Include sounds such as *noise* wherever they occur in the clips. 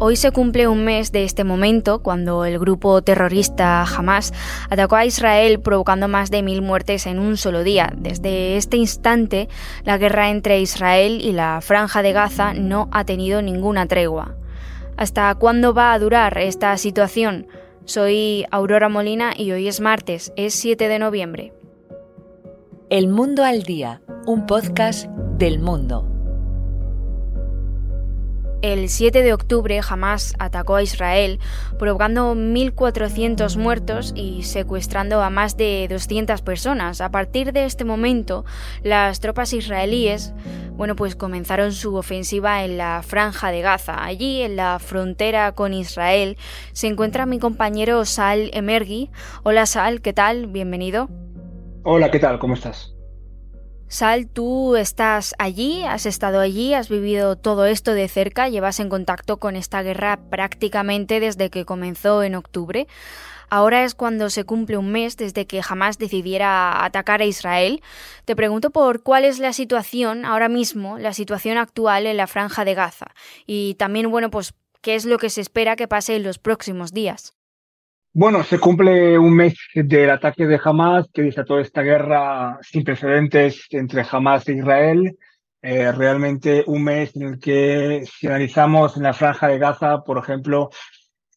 Hoy se cumple un mes de este momento cuando el grupo terrorista Hamas atacó a Israel provocando más de mil muertes en un solo día. Desde este instante, la guerra entre Israel y la franja de Gaza no ha tenido ninguna tregua. ¿Hasta cuándo va a durar esta situación? Soy Aurora Molina y hoy es martes, es 7 de noviembre. El Mundo al Día, un podcast del mundo. El 7 de octubre Hamas atacó a Israel, provocando 1.400 muertos y secuestrando a más de 200 personas. A partir de este momento, las tropas israelíes, bueno, pues comenzaron su ofensiva en la franja de Gaza. Allí, en la frontera con Israel, se encuentra mi compañero Sal Emergui. Hola Sal, ¿qué tal? Bienvenido. Hola, ¿qué tal? ¿Cómo estás? Sal, tú estás allí, has estado allí, has vivido todo esto de cerca, llevas en contacto con esta guerra prácticamente desde que comenzó en octubre. Ahora es cuando se cumple un mes desde que jamás decidiera atacar a Israel. Te pregunto por cuál es la situación ahora mismo, la situación actual en la franja de Gaza. Y también, bueno, pues, qué es lo que se espera que pase en los próximos días. Bueno, se cumple un mes del ataque de Hamas que toda esta guerra sin precedentes entre Hamas e Israel. Eh, realmente un mes en el que si analizamos en la franja de Gaza, por ejemplo,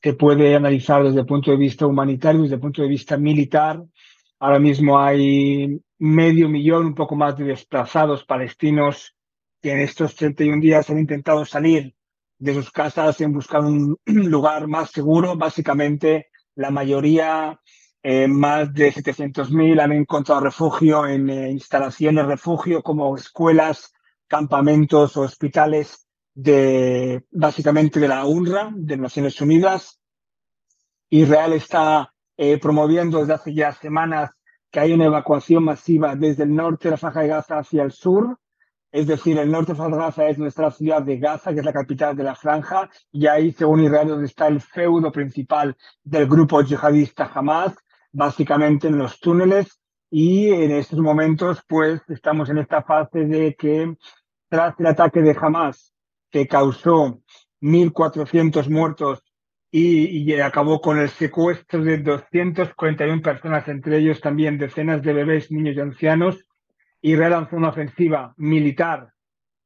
se puede analizar desde el punto de vista humanitario, desde el punto de vista militar. Ahora mismo hay medio millón, un poco más de desplazados palestinos que en estos 31 días han intentado salir de sus casas en buscar un *clears throat* lugar más seguro, básicamente la mayoría, eh, más de 700.000, han encontrado refugio en eh, instalaciones refugio como escuelas, campamentos o hospitales de básicamente de la UNRWA, de Naciones Unidas. Israel está eh, promoviendo desde hace ya semanas que hay una evacuación masiva desde el norte de la Faja de Gaza hacia el sur es decir, el norte de Gaza es nuestra ciudad de Gaza, que es la capital de la franja, y ahí, según Israel, donde está el feudo principal del grupo yihadista Hamas, básicamente en los túneles. Y en estos momentos, pues, estamos en esta fase de que tras el ataque de Hamas, que causó 1.400 muertos y, y, acabó con el secuestro de 241 personas, entre ellos también decenas de bebés, niños y ancianos, Israel lanzó una ofensiva militar,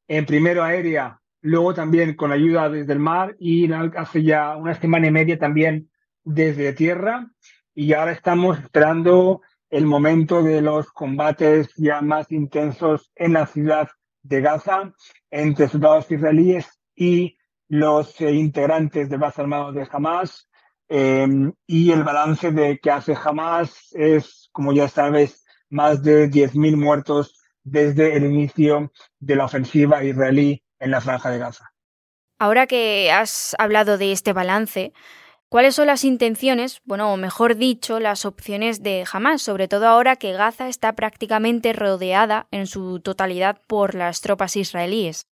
en primero aérea, luego también con ayuda desde el mar y hace ya una semana y media también desde tierra. Y ahora estamos esperando el momento de los combates ya más intensos en la ciudad de Gaza entre soldados israelíes y los eh, integrantes de base armado de Hamas. Em, y el balance de que hace Hamas es, como ya sabes, más de 10.000 muertos desde el inicio de la ofensiva israelí en la franja de Gaza. Ahora que has hablado de este balance, ¿cuáles son las intenciones, bueno, o mejor dicho, las opciones de Hamas, sobre todo ahora que Gaza está prácticamente rodeada en su totalidad por las tropas israelíes?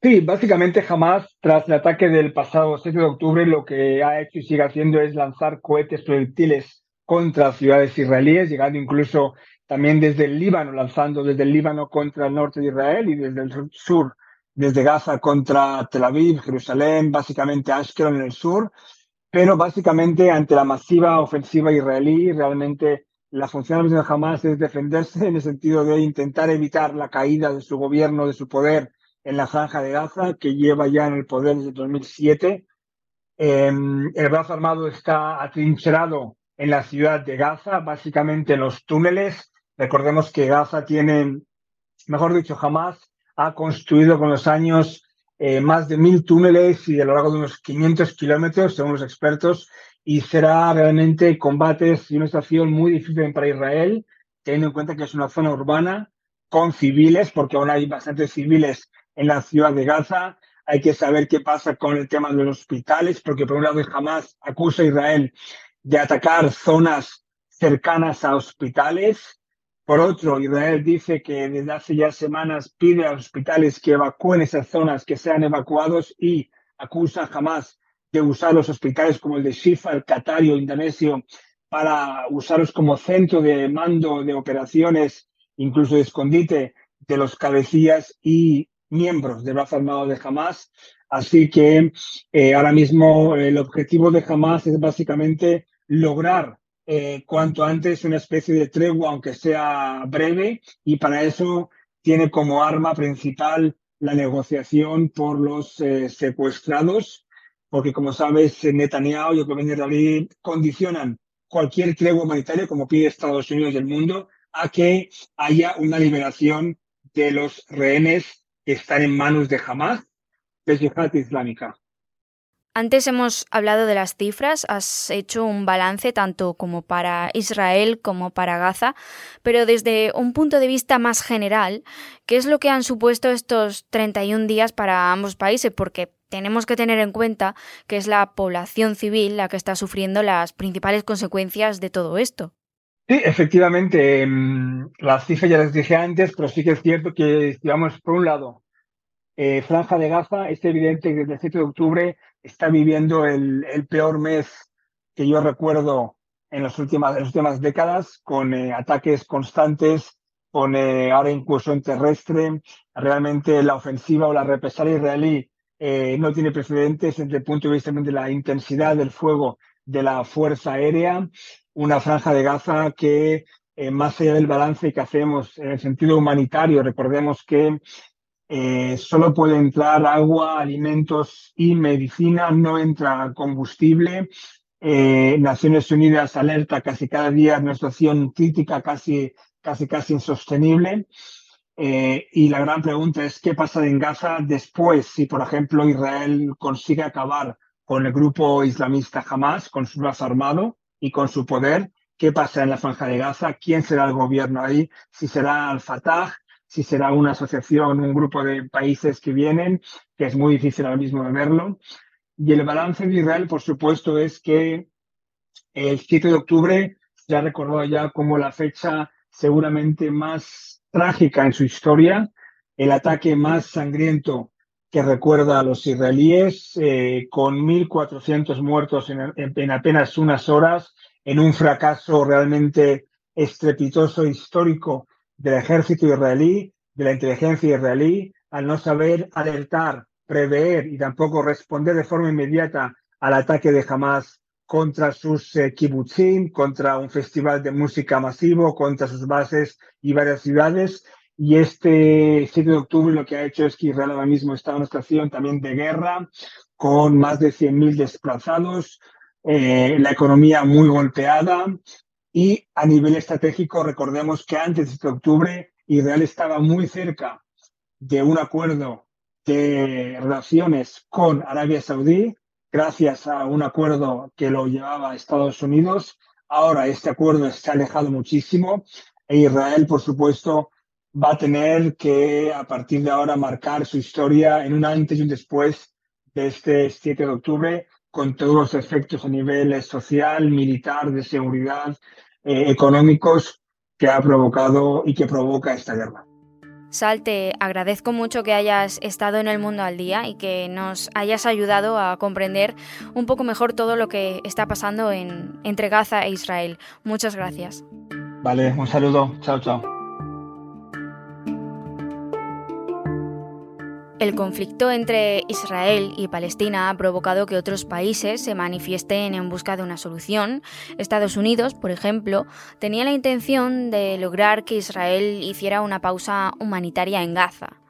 Sí, básicamente Hamas, tras el ataque del pasado 7 de octubre, lo que ha hecho y sigue haciendo es lanzar cohetes proyectiles contra ciudades israelíes, llegando incluso también desde el Líbano, lanzando desde el Líbano contra el norte de Israel y desde el sur, desde Gaza contra Tel Aviv, Jerusalén, básicamente Ashkelon en el sur. Pero básicamente ante la masiva ofensiva israelí, realmente la función de Hamas es defenderse en el sentido de intentar evitar la caída de su gobierno, de su poder en la franja de Gaza, que lleva ya en el poder desde 2007. Em, el brazo armado está atrincherado en la ciudad de Gaza, básicamente en los túneles. Recordemos que Gaza tiene, mejor dicho, jamás ha construido con los años eh, más de mil túneles y a lo largo de unos 500 kilómetros, según los expertos, y será realmente combates y una situación muy difícil para Israel, teniendo en cuenta que es una zona urbana con civiles, porque aún hay bastantes civiles en la ciudad de Gaza. Hay que saber qué pasa con el tema de los hospitales, porque por un lado jamás acusa a Israel de atacar zonas cercanas a hospitales. Por otro, Israel dice que desde hace ya semanas pide a los hospitales que evacúen esas zonas, que sean evacuados y acusa jamás de usar los hospitales como el de Shifa, el Qatario, indonesio, para usarlos como centro de mando de operaciones, incluso de escondite de los cabecillas y miembros del brazo armado de Hamas. Así que eh, ahora mismo el objetivo de Hamas es básicamente lograr eh, cuanto antes una especie de tregua, aunque sea breve, y para eso tiene como arma principal la negociación por los eh, secuestrados, porque como sabes, Netanyahu y el gobierno israelí condicionan cualquier tregua humanitaria, como pide Estados Unidos y mundo, a que haya una liberación de los rehenes que están en manos de Hamas, de Jihad Islámica. Antes hemos hablado de las cifras, has hecho un balance tanto como para Israel como para Gaza, pero desde un punto de vista más general, ¿qué es lo que han supuesto estos 31 días para ambos países? Porque tenemos que tener en cuenta que es la población civil la que está sufriendo las principales consecuencias de todo esto. Sí, efectivamente, mm, las cifras ya las dije antes, pero sí que es cierto que, digamos, por un lado, eh, Franja de Gaza, es evidente que desde el 7 de octubre está viviendo el, peor mes que yo recuerdo en las últimas, décadas, con eh, ataques constantes, con eh, ahora incursión terrestre. Realmente la ofensiva o la represalia israelí eh, no tiene precedentes desde el punto de vista de la intensidad del fuego de la Fuerza Aérea. Una franja de Gaza que, más allá del balance que hacemos en el sentido humanitario, recordemos que eh, solo puede entrar agua, alimentos y medicina, no entra combustible. Eh, Naciones Unidas alerta casi cada día una situación crítica, casi, casi, casi insostenible. Eh, y la gran pregunta es qué pasa en Gaza después, si por ejemplo Israel consigue acabar con el grupo islamista Hamas, con su brazo armado y con su poder, qué pasa en la franja de Gaza, quién será el gobierno ahí, si será al-Fatah, si será una asociación, un grupo de países que vienen, que es muy difícil ahora mismo de verlo. Y el balance de Israel, por supuesto, es que el 7 de octubre se ha recordado ya como la fecha seguramente más trágica en su historia, el ataque más sangriento que recuerda a los israelíes, eh, con 1.400 muertos en apenas unas horas, en un fracaso realmente estrepitoso, histórico del ejército israelí, de la inteligencia israelí, al no saber alertar, prever y tampoco responder de forma inmediata al ataque de Hamas contra sus eh, contra un festival de música masivo, contra sus bases y varias ciudades. Y este 7 de octubre lo que ha hecho es que Israel ahora mismo está en una situación también de guerra, con más de 100.000 desplazados, eh, la economía muy golpeada, y a nivel estratégico, recordemos que antes de octubre Israel estaba muy cerca de un acuerdo de relaciones con Arabia Saudí, gracias a un acuerdo que lo llevaba Estados Unidos. Ahora este acuerdo se ha alejado muchísimo e Israel, por supuesto, va a tener que a partir de ahora marcar su historia en un antes y un después de este 7 de octubre, con todos los efectos a nivel social, militar, de seguridad, eh, económicos que ha provocado y que provoca esta guerra. Sal, te agradezco mucho que hayas estado en el mundo al día y que nos hayas ayudado a comprender un poco mejor todo lo que está pasando en, entre Gaza e Israel. Muchas gracias. Vale, un saludo. Chao, chao. El conflicto entre Israel y Palestina ha provocado que otros países se manifiesten en busca de una solución. Estados Unidos, por ejemplo, tenía la intención de lograr que Israel hiciera una pausa humanitaria en Gaza.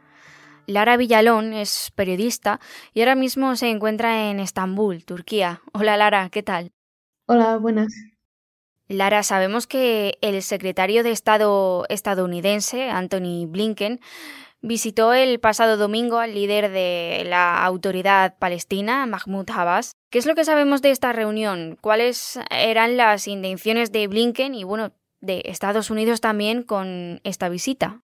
Lara Villalón es periodista y ahora mismo se encuentra en Estambul, Turquía. Hola Lara, ¿qué tal? Hola, buenas. Lara, sabemos que el secretario de Estado estadounidense, Anthony Blinken, visitó el pasado domingo al líder de la autoridad palestina, Mahmoud Abbas. ¿Qué es lo que sabemos de esta reunión? ¿Cuáles eran las intenciones de Blinken y, bueno, de Estados Unidos también con esta visita?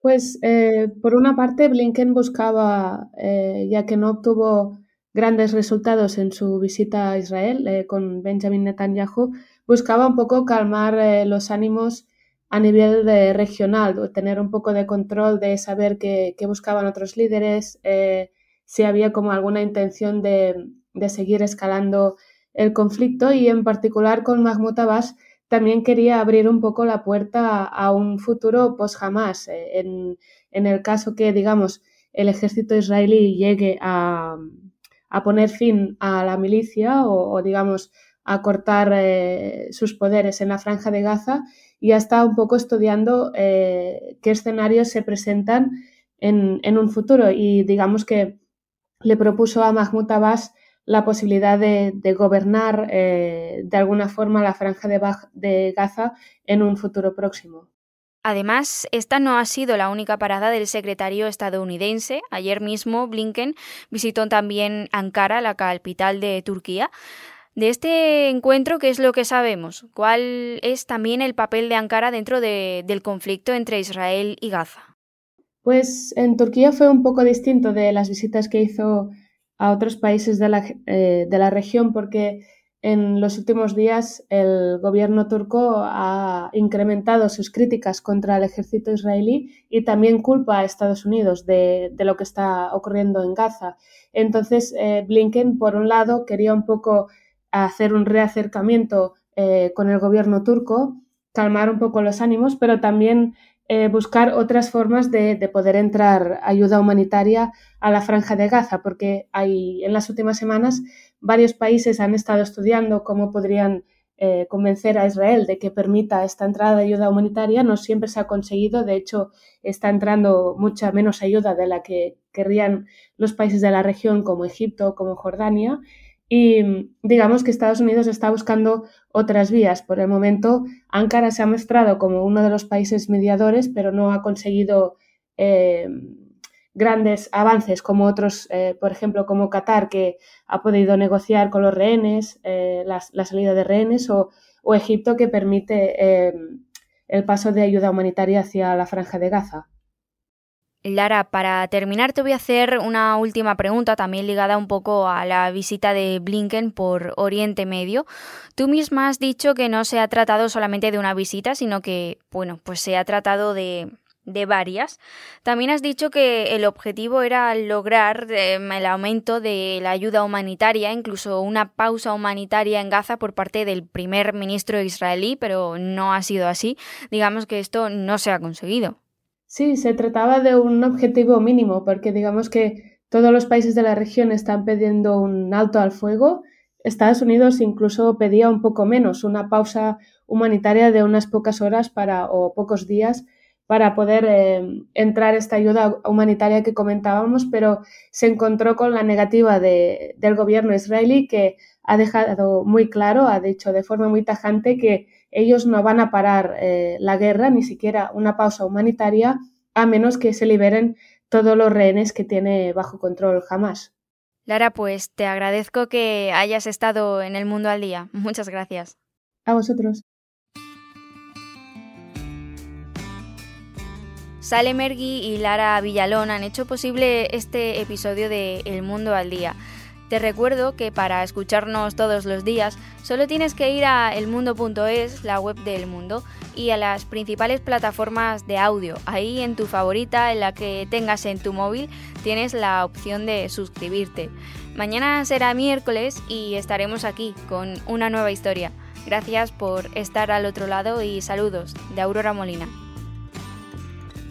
Pues, eh, por una parte, Blinken buscaba, eh, ya que no obtuvo grandes resultados en su visita a Israel eh, con Benjamin Netanyahu, buscaba un poco calmar los ánimos a nivel de regional, tener un poco de control de saber qué, buscaban otros líderes, eh, si había como alguna intención de, seguir escalando el conflicto. Y en particular con Mahmoud Abbas también quería abrir un poco la puerta a un futuro post jamás eh, en, en, el caso que, digamos, el ejército israelí llegue a, a poner fin a la milicia o, digamos, a cortar eh, sus poderes en la franja de Gaza y ha estado un poco estudiando eh, qué escenarios se presentan en, un futuro y digamos que le propuso a Mahmoud Abbas la posibilidad de, gobernar eh, de alguna forma la franja de, de Gaza en un futuro próximo. Además, esta no ha sido la única parada del secretario estadounidense. Ayer mismo Blinken visitó también Ankara, la capital de Turquía. De este encuentro, ¿qué es lo que sabemos? ¿Cuál es también el papel de Ankara dentro del conflicto entre Israel y Gaza? Pues en Turquía fue un poco distinto de las visitas que hizo a otros países de la, eh, de la región porque en los últimos días el gobierno turco ha incrementado sus críticas contra el ejército israelí y también culpa a Estados Unidos de, de lo que está ocurriendo en Gaza. Entonces, eh, Blinken, por un lado, quería un poco hacer un reacercamiento eh, con el gobierno turco, calmar un poco los ánimos, pero también eh, buscar otras formas de, poder entrar ayuda humanitaria a la franja de Gaza, porque hay, en las últimas semanas varios países han estado estudiando cómo podrían eh, convencer a Israel de que permita esta entrada de ayuda humanitaria. No siempre se ha conseguido, de hecho está entrando mucha menos ayuda de la que querrían los países de la región como Egipto, como Jordania. Y digamos que Estados Unidos está buscando otras vías. Por el momento, Ankara se ha mostrado como uno de los países mediadores, pero no ha conseguido eh, grandes avances como otros, eh, por ejemplo, como Qatar, que ha podido negociar con los rehenes eh, la, salida de rehenes, o, o Egipto, que permite el paso de ayuda humanitaria hacia la franja de Gaza. Lara, para terminar te voy a hacer una última pregunta, también ligada un poco a la visita de Blinken por Oriente Medio. Tú misma has dicho que no se ha tratado solamente de una visita, sino que, bueno, pues se ha tratado de, de varias. También has dicho que el objetivo era lograr em, el aumento de la ayuda humanitaria, incluso una pausa humanitaria en Gaza por parte del primer ministro israelí, pero no ha sido así. Digamos que esto no se ha conseguido. Sí, se trataba de un objetivo mínimo, porque digamos que todos los países de la región están pidiendo un alto al fuego. Estados Unidos incluso pedía un poco menos, una pausa humanitaria de unas pocas horas para, o pocos días para poder eh, entrar esta ayuda humanitaria que comentábamos, pero se encontró con la negativa de, del gobierno israelí que ha dejado muy claro, ha dicho de forma muy tajante que ellos no van a parar eh, la guerra, ni siquiera una pausa humanitaria, a menos que se liberen todos los rehenes que tiene bajo control jamás. Lara, pues te agradezco que hayas estado en el mundo al día. Muchas gracias. A vosotros. Sale Mergui y Lara Villalón han hecho posible este episodio de El Mundo al Día. Te recuerdo que para escucharnos todos los días solo tienes que ir a elmundo.es, la web del mundo, y a las principales plataformas de audio. Ahí en tu favorita, en la que tengas en tu móvil, tienes la opción de suscribirte. Mañana será miércoles y estaremos aquí con una nueva historia. Gracias por estar al otro lado y saludos de Aurora Molina.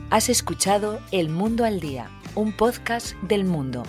Has escuchado El Mundo al Día, un podcast del mundo